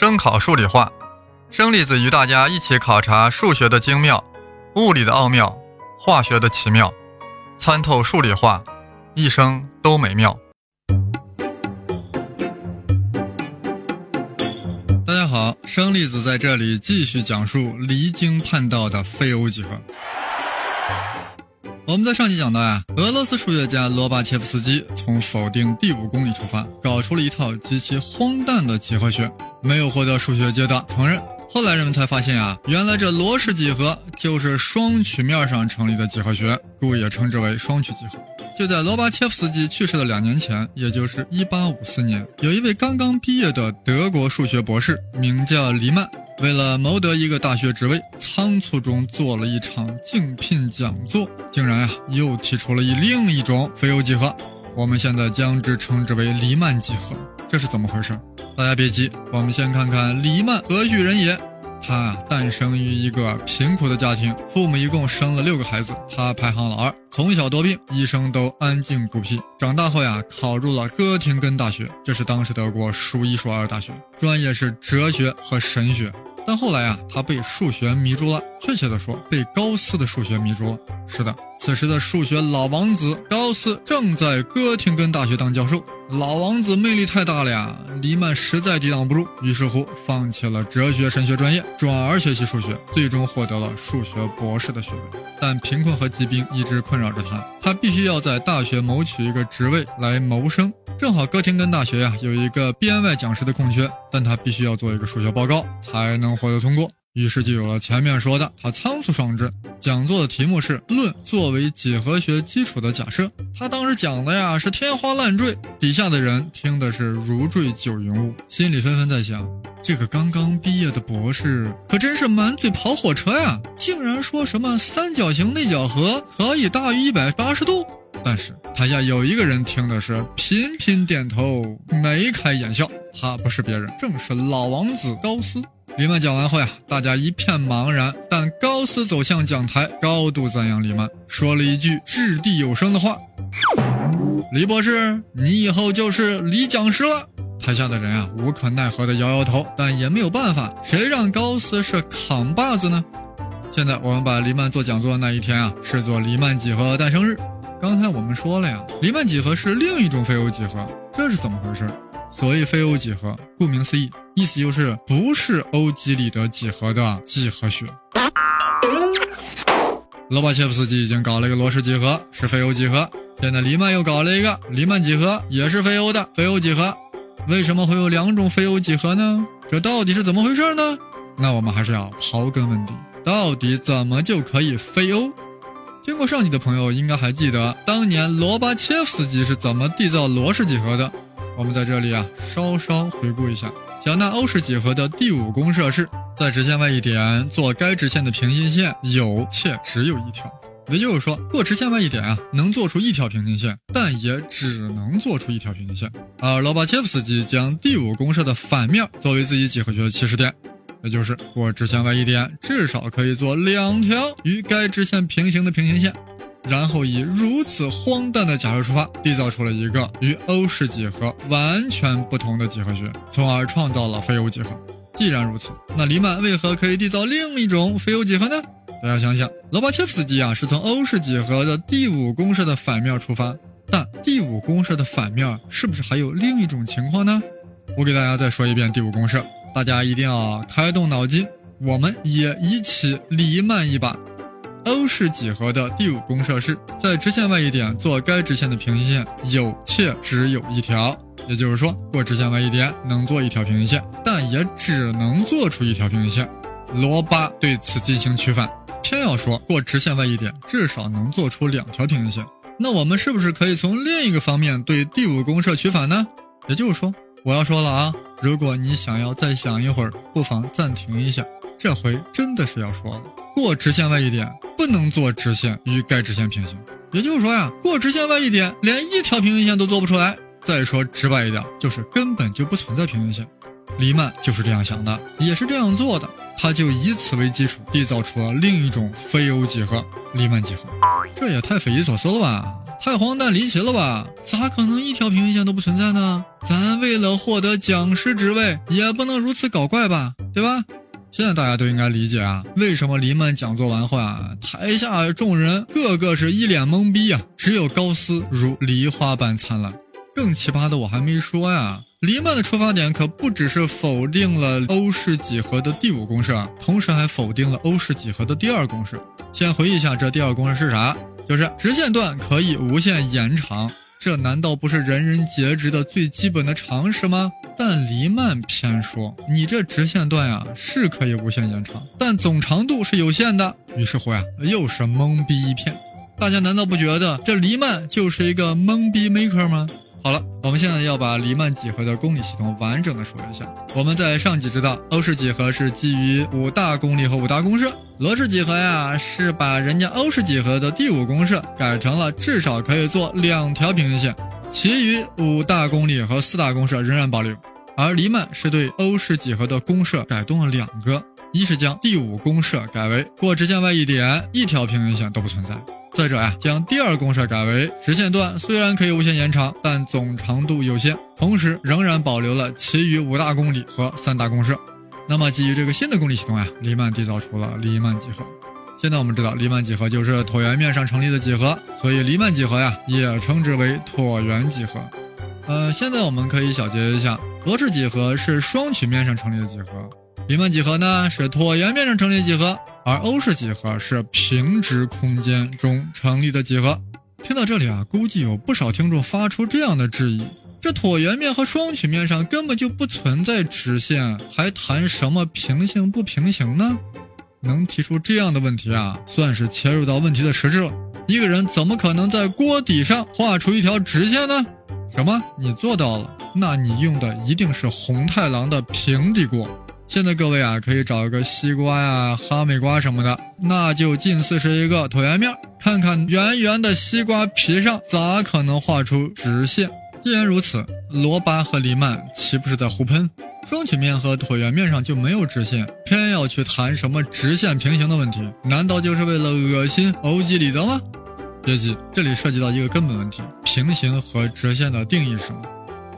声考数理化，生粒子与大家一起考察数学的精妙、物理的奥妙、化学的奇妙，参透数理化，一生都美妙。大家好，生粒子在这里继续讲述离经叛道的非欧几何。我们在上集讲到呀，俄罗斯数学家罗巴切夫斯基从否定第五公理出发，搞出了一套极其荒诞的几何学，没有获得数学界的承认。后来人们才发现啊，原来这罗氏几何就是双曲面上成立的几何学，故也称之为双曲几何。就在罗巴切夫斯基去世的两年前，也就是1854年，有一位刚刚毕业的德国数学博士，名叫黎曼。为了谋得一个大学职位，仓促中做了一场竞聘讲座，竟然呀又提出了一另一种非欧几何，我们现在将之称之为黎曼几何，这是怎么回事？大家别急，我们先看看黎曼何许人也。他诞生于一个贫苦的家庭，父母一共生了六个孩子，他排行老二。从小多病，一生都安静孤僻。长大后呀，考入了哥廷根大学，这是当时德国数一数二的大学，专业是哲学和神学。但后来啊，他被数学迷住了，确切的说，被高斯的数学迷住了。是的，此时的数学老王子高斯正在哥廷根大学当教授。老王子魅力太大了呀，黎曼实在抵挡不住，于是乎放弃了哲学、神学专业，转而学习数学，最终获得了数学博士的学位。但贫困和疾病一直困扰着他，他必须要在大学谋取一个职位来谋生。正好哥廷根大学呀有一个编外讲师的空缺，但他必须要做一个数学报告才能获得通过。于是就有了前面说的，他仓促上阵。讲座的题目是《论作为几何学基础的假设》。他当时讲的呀是天花乱坠，底下的人听的是如坠九云雾，心里纷纷在想：这个刚刚毕业的博士可真是满嘴跑火车呀！竟然说什么三角形内角和可以大于一百八十度。但是台下有一个人听的是频频点头，眉开眼笑。他不是别人，正是老王子高斯。黎曼讲完后呀，大家一片茫然。但高斯走向讲台，高度赞扬黎曼，说了一句掷地有声的话：“黎博士，你以后就是黎讲师了。”台下的人啊，无可奈何的摇摇头，但也没有办法，谁让高斯是扛把子呢？现在我们把黎曼做讲座的那一天啊，视作黎曼几何诞生日。刚才我们说了呀，黎曼几何是另一种非欧几何，这是怎么回事？所谓非欧几何，顾名思义，意思就是不是欧几里得几何的几何学。罗巴切夫斯基已经搞了一个罗氏几何，是非欧几何。现在黎曼又搞了一个黎曼几何，也是非欧的非欧几何。为什么会有两种非欧几何呢？这到底是怎么回事呢？那我们还是要刨根问底，到底怎么就可以非欧？听过上集的朋友应该还记得，当年罗巴切夫斯基是怎么缔造罗氏几何的。我们在这里啊，稍稍回顾一下。小纳欧式几何的第五公设是在直线外一点做该直线的平行线有且只有一条，也就是说，过直线外一点啊，能做出一条平行线，但也只能做出一条平行线。而罗巴切夫斯基将第五公设的反面作为自己几何学的起始点，也就是过直线外一点至少可以做两条与该直线平行的平行线。然后以如此荒诞的假设出发，缔造出了一个与欧式几何完全不同的几何学，从而创造了非欧几何。既然如此，那黎曼为何可以缔造另一种非欧几何呢？大家想想，罗巴切夫斯基啊是从欧式几何的第五公式的反面出发，但第五公式的反面是不是还有另一种情况呢？我给大家再说一遍第五公式，大家一定要开动脑筋，我们也一起黎曼一把。欧式几何的第五公设是在直线外一点做该直线的平行线有且只有一条，也就是说过直线外一点能做一条平行线，但也只能做出一条平行线。罗巴对此进行取反，偏要说过直线外一点至少能做出两条平行线。那我们是不是可以从另一个方面对第五公设取反呢？也就是说，我要说了啊，如果你想要再想一会儿，不妨暂停一下。这回真的是要说了，过直线外一点不能做直线与该直线平行，也就是说呀，过直线外一点连一条平行线都做不出来。再说直白一点，就是根本就不存在平行线。黎曼就是这样想的，也是这样做的，他就以此为基础缔造出了另一种非欧几何——黎曼几何。这也太匪夷所思了吧！太荒诞离奇了吧？咋可能一条平行线都不存在呢？咱为了获得讲师职位，也不能如此搞怪吧？对吧？现在大家都应该理解啊，为什么黎曼讲座完后啊，台下众人个个是一脸懵逼啊，只有高斯如梨花般灿烂。更奇葩的我还没说呀，黎曼的出发点可不只是否定了欧式几何的第五公式，同时还否定了欧式几何的第二公式。先回忆一下，这第二公式是啥？就是直线段可以无限延长。这难道不是人人皆知的最基本的常识吗？但黎曼偏说，你这直线段呀是可以无限延长，但总长度是有限的。于是乎呀，又是懵逼一片。大家难道不觉得这黎曼就是一个懵逼 maker 吗？我们现在要把黎曼几何的公理系统完整的说一下。我们在上集知道，欧式几何是基于五大公理和五大公式；罗氏几何呀，是把人家欧式几何的第五公式改成了至少可以做两条平行线，其余五大公理和四大公式仍然保留。而黎曼是对欧式几何的公式改动了两个，一是将第五公式改为过直线外一点，一条平行线都不存在。再者呀，将第二公式改为直线段虽然可以无限延长，但总长度有限，同时仍然保留了其余五大公理和三大公式。那么基于这个新的公理系统呀，黎曼缔造出了黎曼几何。现在我们知道，黎曼几何就是椭圆面上成立的几何，所以黎曼几何呀也称之为椭圆几何。呃，现在我们可以小结一下，罗氏几何是双曲面上成立的几何。黎曼几何呢是椭圆面上成立几何，而欧式几何是平直空间中成立的几何。听到这里啊，估计有不少听众发出这样的质疑：这椭圆面和双曲面上根本就不存在直线，还谈什么平行不平行呢？能提出这样的问题啊，算是切入到问题的实质了。一个人怎么可能在锅底上画出一条直线呢？什么？你做到了？那你用的一定是红太狼的平底锅。现在各位啊，可以找一个西瓜呀、哈密瓜什么的，那就近似是一个椭圆面，看看圆圆的西瓜皮上咋可能画出直线？既然如此，罗巴和黎曼岂不是在胡喷？双曲面和椭圆面上就没有直线，偏要去谈什么直线平行的问题？难道就是为了恶心欧几里得吗？别急，这里涉及到一个根本问题：平行和直线的定义是什么？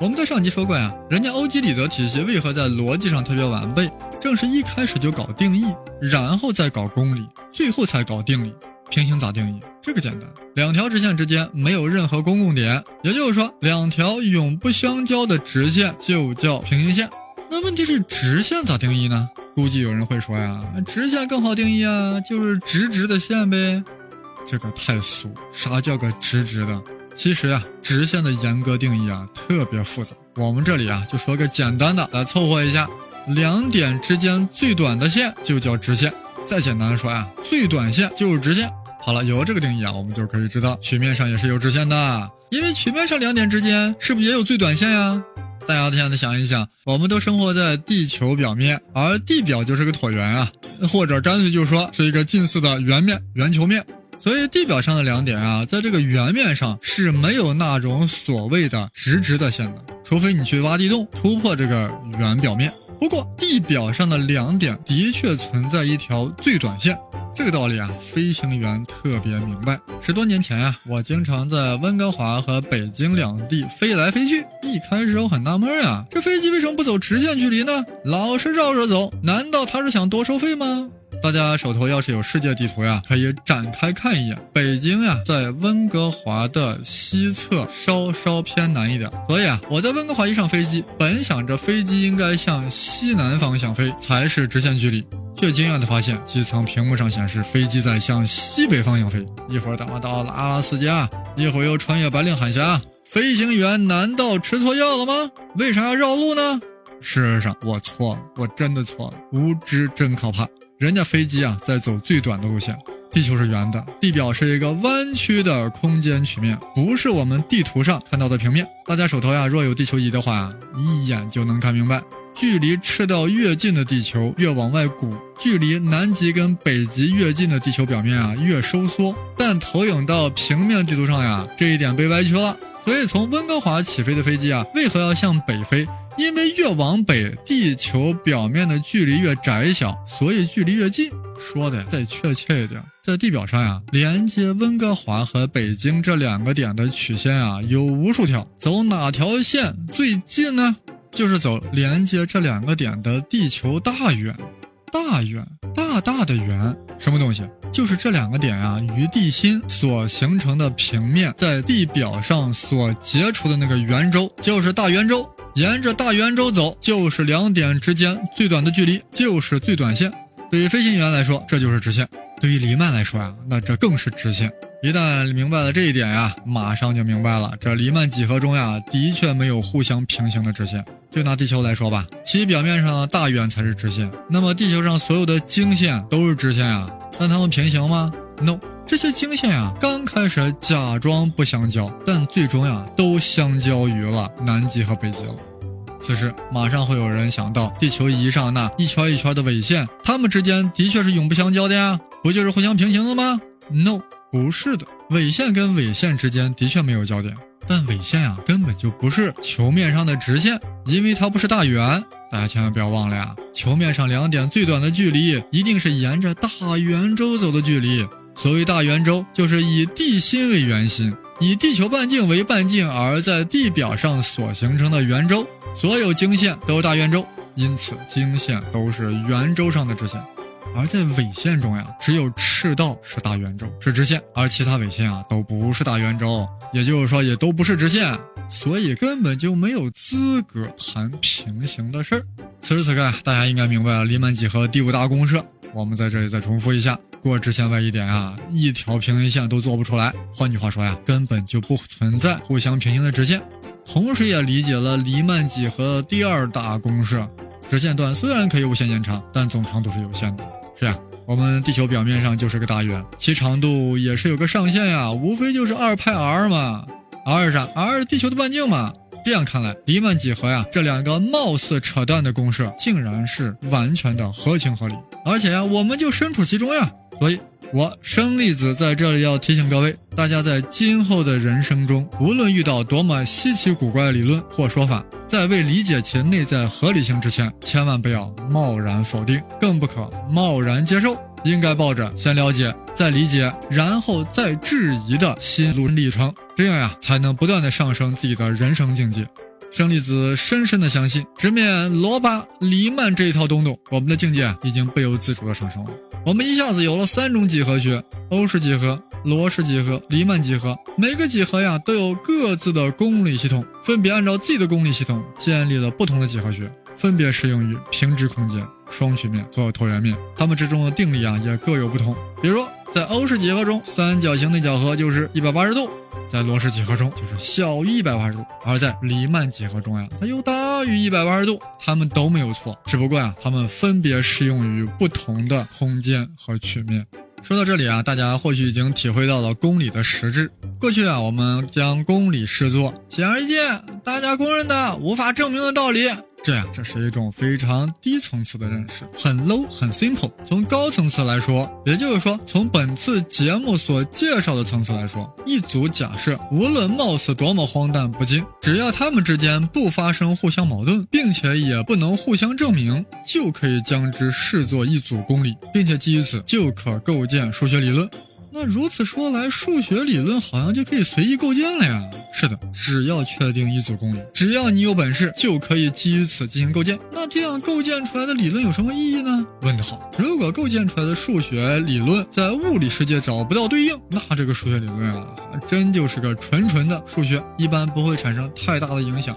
我们在上集说过呀，人家欧几里得体系为何在逻辑上特别完备？正是一开始就搞定义，然后再搞公理，最后才搞定理。平行咋定义？这个简单，两条直线之间没有任何公共点，也就是说，两条永不相交的直线就叫平行线。那问题是直线咋定义呢？估计有人会说呀，直线更好定义啊，就是直直的线呗。这个太俗，啥叫个直直的？其实呀，直线的严格定义啊特别复杂。我们这里啊就说个简单的来凑合一下，两点之间最短的线就叫直线。再简单的说呀，最短线就是直线。好了，有了这个定义啊，我们就可以知道曲面上也是有直线的，因为曲面上两点之间是不是也有最短线呀？大家现在想一想，我们都生活在地球表面，而地表就是个椭圆啊，或者干脆就说是一个近似的圆面、圆球面。所以地表上的两点啊，在这个圆面上是没有那种所谓的直直的线的，除非你去挖地洞突破这个圆表面。不过地表上的两点的确存在一条最短线，这个道理啊，飞行员特别明白。十多年前啊，我经常在温哥华和北京两地飞来飞去，一开始我很纳闷啊，这飞机为什么不走直线距离呢？老是绕着走，难道他是想多收费吗？大家手头要是有世界地图呀，可以展开看一眼。北京呀，在温哥华的西侧，稍稍偏南一点。所以啊，我在温哥华一上飞机，本想着飞机应该向西南方向飞才是直线距离，却惊讶的发现机舱屏幕上显示飞机在向西北方向飞。一会儿打到了阿拉斯加，一会儿又穿越白令海峡。飞行员难道吃错药了吗？为啥要绕路呢？事实上，我错了，我真的错了，无知真可怕。人家飞机啊，在走最短的路线。地球是圆的，地表是一个弯曲的空间曲面，不是我们地图上看到的平面。大家手头呀，若有地球仪的话，一眼就能看明白。距离赤道越近的地球越往外鼓，距离南极跟北极越近的地球表面啊越收缩。但投影到平面地图上呀，这一点被歪曲了。所以从温哥华起飞的飞机啊，为何要向北飞？因为越往北，地球表面的距离越窄小，所以距离越近。说的再确切一点，在地表上呀，连接温哥华和北京这两个点的曲线啊，有无数条。走哪条线最近呢？就是走连接这两个点的地球大圆。大圆，大大的圆，什么东西？就是这两个点啊，与地心所形成的平面在地表上所结出的那个圆周，就是大圆周。沿着大圆周走，就是两点之间最短的距离，就是最短线。对于飞行员来说，这就是直线；对于黎曼来说呀，那这更是直线。一旦明白了这一点呀，马上就明白了，这黎曼几何中呀，的确没有互相平行的直线。就拿地球来说吧，其表面上大圆才是直线，那么地球上所有的经线都是直线呀。但它们平行吗？No，这些经线呀，刚开始假装不相交，但最终呀，都相交于了南极和北极了。此时，马上会有人想到地球仪上那一圈一圈的纬线，它们之间的确是永不相交的呀，不就是互相平行的吗？No，不是的，纬线跟纬线之间的确没有交点，但纬线呀，根本就不是球面上的直线，因为它不是大圆。大家千万不要忘了呀，球面上两点最短的距离，一定是沿着大圆周走的距离。所谓大圆周，就是以地心为圆心，以地球半径为半径，而在地表上所形成的圆周。所有经线都是大圆周，因此经线都是圆周上的直线。而在纬线中呀，只有赤道是大圆周，是直线，而其他纬线啊都不是大圆周，也就是说也都不是直线。所以根本就没有资格谈平行的事儿。此时此刻，大家应该明白了黎曼几何第五大公式。我们在这里再重复一下：过直线外一点啊，一条平行线都做不出来。换句话说呀，根本就不存在互相平行的直线。同时，也理解了黎曼几何第二大公式：直线段虽然可以无限延长，但总长度是有限的。是啊，我们地球表面上就是个大圆，其长度也是有个上限呀，无非就是二派 r 嘛。r 是啥？r 地球的半径嘛。这样看来，黎曼几何呀，这两个貌似扯淡的公式，竟然是完全的合情合理。而且呀，我们就身处其中呀。所以，我生粒子在这里要提醒各位，大家在今后的人生中，无论遇到多么稀奇古怪的理论或说法，在未理解其内在合理性之前，千万不要贸然否定，更不可贸然接受。应该抱着先了解、再理解、然后再质疑的心路历程，这样呀，才能不断的上升自己的人生境界。生粒子深深的相信，直面罗巴、黎曼这一套东东，我们的境界已经不由自主的上升了。我们一下子有了三种几何学：欧式几何、罗氏几何、黎曼几何。每个几何呀，都有各自的公理系统，分别按照自己的公理系统建立了不同的几何学，分别适用于平直空间。双曲面和椭圆面，它们之中的定理啊也各有不同。比如在欧式几何中，三角形内角和就是一百八十度；在罗氏几何中，就是小于一百八十度；而在黎曼几何中呀，它又大于一百八十度。它们都没有错，只不过呀，它们分别适用于不同的空间和曲面。说到这里啊，大家或许已经体会到了公理的实质。过去啊，我们将公理视作显而易见、大家公认的、无法证明的道理。这样，这是一种非常低层次的认识，很 low，很 simple。从高层次来说，也就是说，从本次节目所介绍的层次来说，一组假设，无论貌似多么荒诞不经，只要它们之间不发生互相矛盾，并且也不能互相证明，就可以将之视作一组公理，并且基于此就可构建数学理论。那如此说来，数学理论好像就可以随意构建了呀？是的，只要确定一组公理，只要你有本事，就可以基于此进行构建。那这样构建出来的理论有什么意义呢？问得好！如果构建出来的数学理论在物理世界找不到对应，那这个数学理论啊，真就是个纯纯的数学，一般不会产生太大的影响。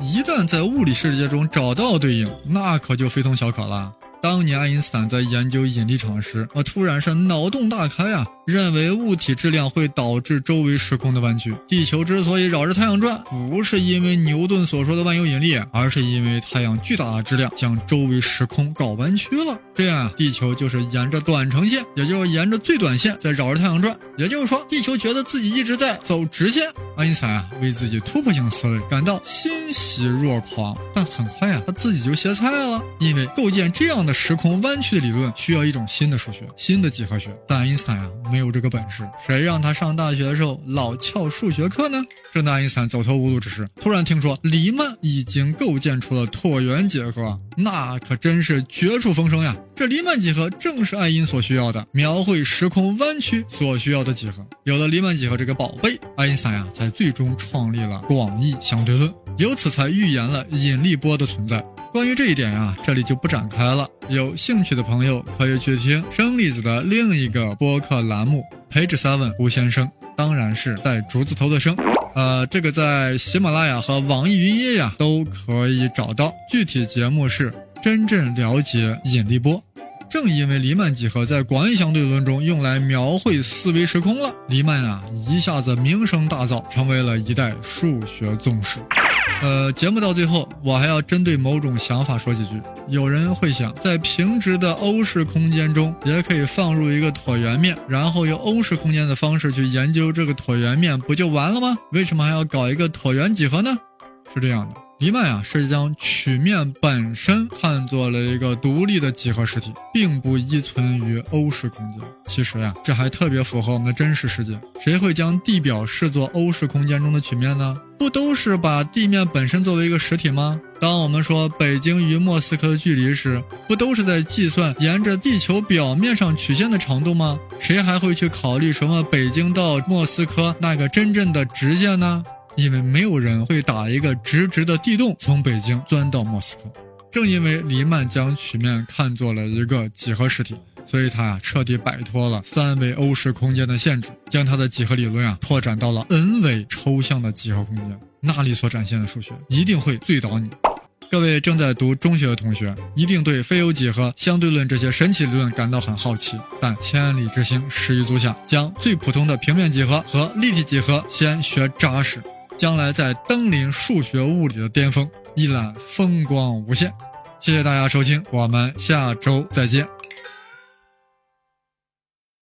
一旦在物理世界中找到对应，那可就非同小可了。当年爱因斯坦在研究引力场时，啊，突然是脑洞大开啊，认为物体质量会导致周围时空的弯曲。地球之所以绕着太阳转，不是因为牛顿所说的万有引力，而是因为太阳巨大的质量将周围时空搞弯曲了。这样啊，地球就是沿着短程线，也就是沿着最短线在绕着太阳转。也就是说，地球觉得自己一直在走直线。爱因斯坦啊，为自己突破性思维感到欣喜若狂。但很快啊，他自己就歇菜了，因为构建这样的时空弯曲的理论需要一种新的数学，新的几何学。但爱因斯坦啊，没有这个本事。谁让他上大学的时候老翘数学课呢？正当爱因斯坦走投无路之时，突然听说黎曼已经构建出了椭圆几何，那可真是绝处逢生呀！这黎曼几何正是爱因所需要的，描绘时空弯曲所需要的几何。有了黎曼几何这个宝贝，爱因斯坦呀，才最终创立了广义相对论，由此才预言了引力波的存在。关于这一点呀，这里就不展开了。有兴趣的朋友可以去听生粒子的另一个播客栏目《Page Seven 吴先生》，当然是带竹字头的声。呃，这个在喜马拉雅和网易云音乐呀都可以找到。具体节目是真正了解引力波。正因为黎曼几何在广义相对论中用来描绘四维时空了，黎曼啊一下子名声大噪，成为了一代数学宗师。呃，节目到最后，我还要针对某种想法说几句。有人会想，在平直的欧式空间中，也可以放入一个椭圆面，然后用欧式空间的方式去研究这个椭圆面，不就完了吗？为什么还要搞一个椭圆几何呢？是这样的。黎曼呀，是将曲面本身看作了一个独立的几何实体，并不依存于欧式空间。其实呀，这还特别符合我们的真实世界。谁会将地表视作欧式空间中的曲面呢？不都是把地面本身作为一个实体吗？当我们说北京与莫斯科的距离时，不都是在计算沿着地球表面上曲线的长度吗？谁还会去考虑什么北京到莫斯科那个真正的直线呢？因为没有人会打一个直直的地洞从北京钻到莫斯科。正因为黎曼将曲面看作了一个几何实体，所以他呀彻底摆脱了三维欧式空间的限制，将他的几何理论啊拓展到了 n 维抽象的几何空间。那里所展现的数学一定会醉倒你。各位正在读中学的同学，一定对非欧几何、相对论这些神奇理论感到很好奇。但千里之行，始于足下，将最普通的平面几何和立体几何先学扎实。将来在登临数学物理的巅峰，一览风光无限。谢谢大家收听，我们下周再见。